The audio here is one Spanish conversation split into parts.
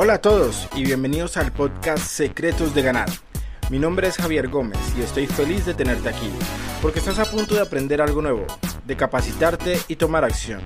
Hola a todos y bienvenidos al podcast Secretos de Ganar. Mi nombre es Javier Gómez y estoy feliz de tenerte aquí, porque estás a punto de aprender algo nuevo, de capacitarte y tomar acción.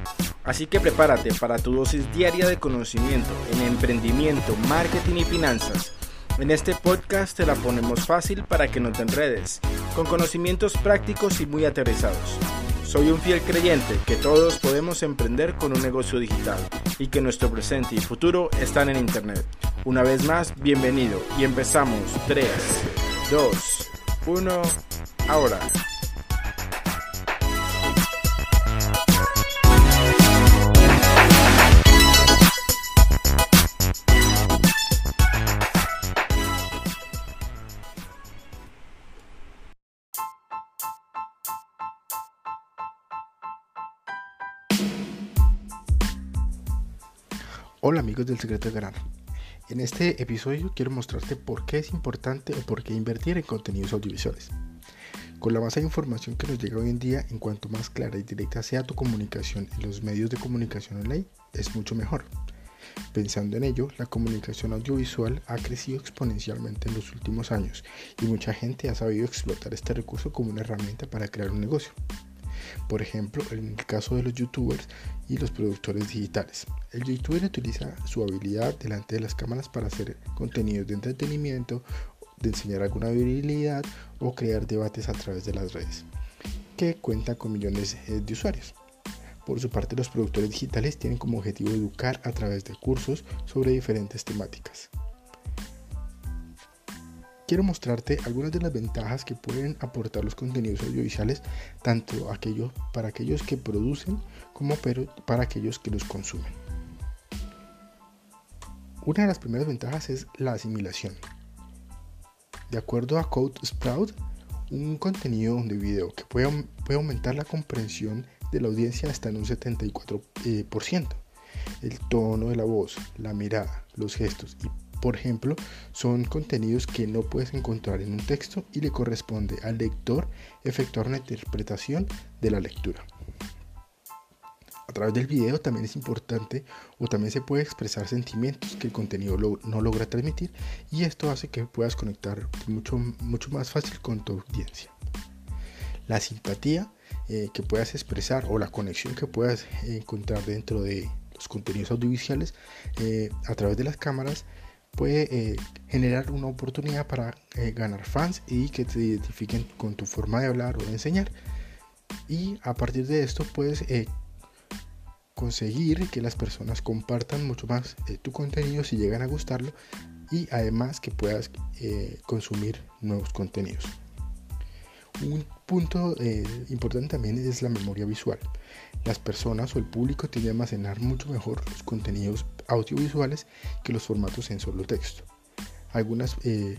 Así que prepárate para tu dosis diaria de conocimiento en emprendimiento, marketing y finanzas. En este podcast te la ponemos fácil para que no te enredes, con conocimientos prácticos y muy aterrizados. Soy un fiel creyente que todos podemos emprender con un negocio digital y que nuestro presente y futuro están en Internet. Una vez más, bienvenido y empezamos 3, 2, 1, ahora. Hola amigos del Secreto de Ganar. En este episodio quiero mostrarte por qué es importante o por qué invertir en contenidos audiovisuales. Con la masa de información que nos llega hoy en día, en cuanto más clara y directa sea tu comunicación en los medios de comunicación online, es mucho mejor. Pensando en ello, la comunicación audiovisual ha crecido exponencialmente en los últimos años y mucha gente ha sabido explotar este recurso como una herramienta para crear un negocio. Por ejemplo, en el caso de los youtubers y los productores digitales. El youtuber utiliza su habilidad delante de las cámaras para hacer contenidos de entretenimiento, de enseñar alguna habilidad o crear debates a través de las redes, que cuentan con millones eh, de usuarios. Por su parte, los productores digitales tienen como objetivo educar a través de cursos sobre diferentes temáticas quiero mostrarte algunas de las ventajas que pueden aportar los contenidos audiovisuales, tanto aquellos, para aquellos que producen como para aquellos que los consumen. Una de las primeras ventajas es la asimilación. De acuerdo a Code Sprout, un contenido de video que puede, aumentar la comprensión de la audiencia hasta en un 74%. Eh, El tono de la voz, la mirada, los gestos y por ejemplo, son contenidos que no puedes encontrar en un texto y le corresponde al lector efectuar una interpretación de la lectura. A través del video también es importante o también se puede expresar sentimientos que el contenido no logra transmitir y esto hace que puedas conectar mucho, mucho más fácil con tu audiencia. La simpatía eh, que puedas expresar o la conexión que puedas encontrar dentro de los contenidos audiovisuales eh, a través de las cámaras puede eh, generar una oportunidad para eh, ganar fans y que te identifiquen con tu forma de hablar o de enseñar. Y a partir de esto puedes eh, conseguir que las personas compartan mucho más tu contenido si llegan a gustarlo y además que puedas consumir nuevos contenidos. Un punto importante también es la memoria visual. Las personas o el público tienden a almacenar mucho mejor los contenidos audiovisuales que los formatos en solo texto. Algunas eh,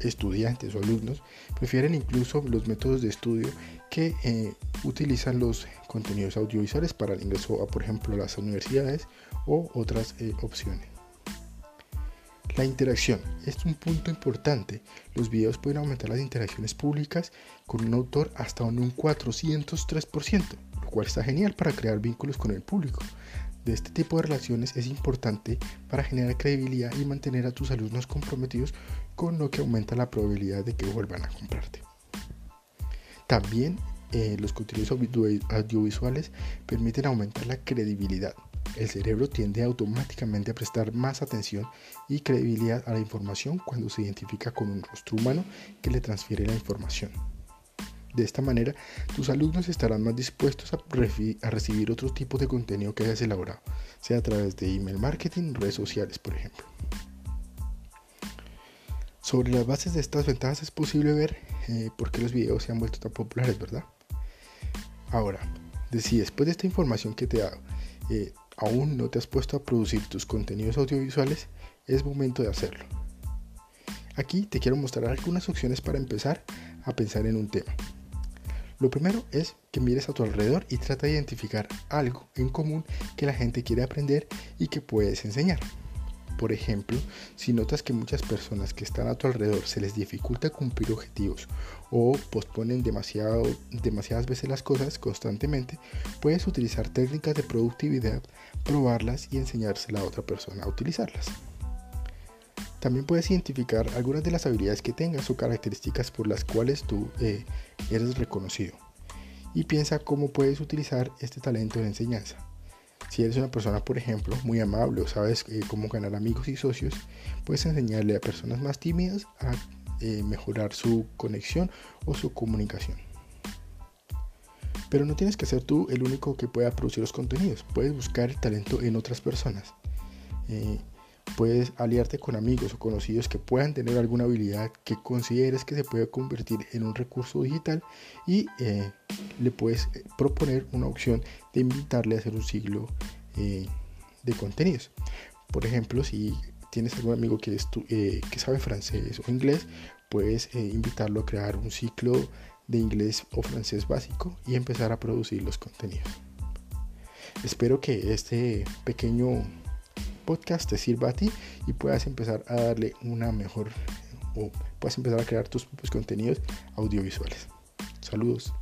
estudiantes o alumnos prefieren incluso los métodos de estudio que eh, utilizan los contenidos audiovisuales para el ingreso a, por ejemplo, las universidades o otras eh, opciones. La interacción es un punto importante. Los videos pueden aumentar las interacciones públicas con un autor hasta un 403%, lo cual está genial para crear vínculos con el público de este tipo de relaciones es importante para generar credibilidad y mantener a tus alumnos comprometidos con lo que aumenta la probabilidad de que vuelvan a comprarte. También eh, los contenidos audiovisuales permiten aumentar la credibilidad. El cerebro tiende automáticamente a prestar más atención y credibilidad a la información cuando se identifica con un rostro humano que le transfiere la información. De esta manera, tus alumnos estarán más dispuestos a, recibir otro tipo de contenido que hayas elaborado, sea a través de email marketing, redes sociales, por ejemplo. Sobre las bases de estas ventajas es posible ver eh, por qué los videos se han vuelto tan populares, ¿verdad? Ahora, si después de esta información que te he eh, aún no te has puesto a producir tus contenidos audiovisuales, es momento de hacerlo. Aquí te quiero mostrar algunas opciones para empezar a pensar en un tema. Lo primero es que mires a tu alrededor y trata de identificar algo en común que la gente quiere aprender y que puedes enseñar. Por ejemplo, si notas que muchas personas que están a tu alrededor se les dificulta cumplir objetivos o posponen demasiado, demasiadas veces las cosas constantemente, puedes utilizar técnicas de productividad, probarlas y enseñársela a otra persona a utilizarlas. También puedes identificar algunas de las habilidades que tengas o características por las cuales tú eh, eres reconocido. Y piensa cómo puedes utilizar este talento en enseñanza. Si eres una persona, por ejemplo, muy amable o sabes eh, cómo ganar amigos y socios, puedes enseñarle a personas más tímidas a eh, mejorar su conexión o su comunicación. Pero no tienes que ser tú el único que pueda producir los contenidos. Puedes buscar el talento en otras personas. Eh, puedes aliarte con amigos o conocidos que puedan tener alguna habilidad que consideres que se puede convertir en un recurso digital y le puedes proponer una opción de invitarle a hacer un ciclo de contenidos. Por ejemplo, si tienes algún amigo que, eh, que sabe francés o inglés, puedes eh, invitarlo a crear un ciclo de inglés o francés básico y empezar a producir los contenidos. Espero que este pequeño podcast te sirva a ti y puedas empezar a darle una mejor o puedas empezar a crear tus propios contenidos audiovisuales. Saludos.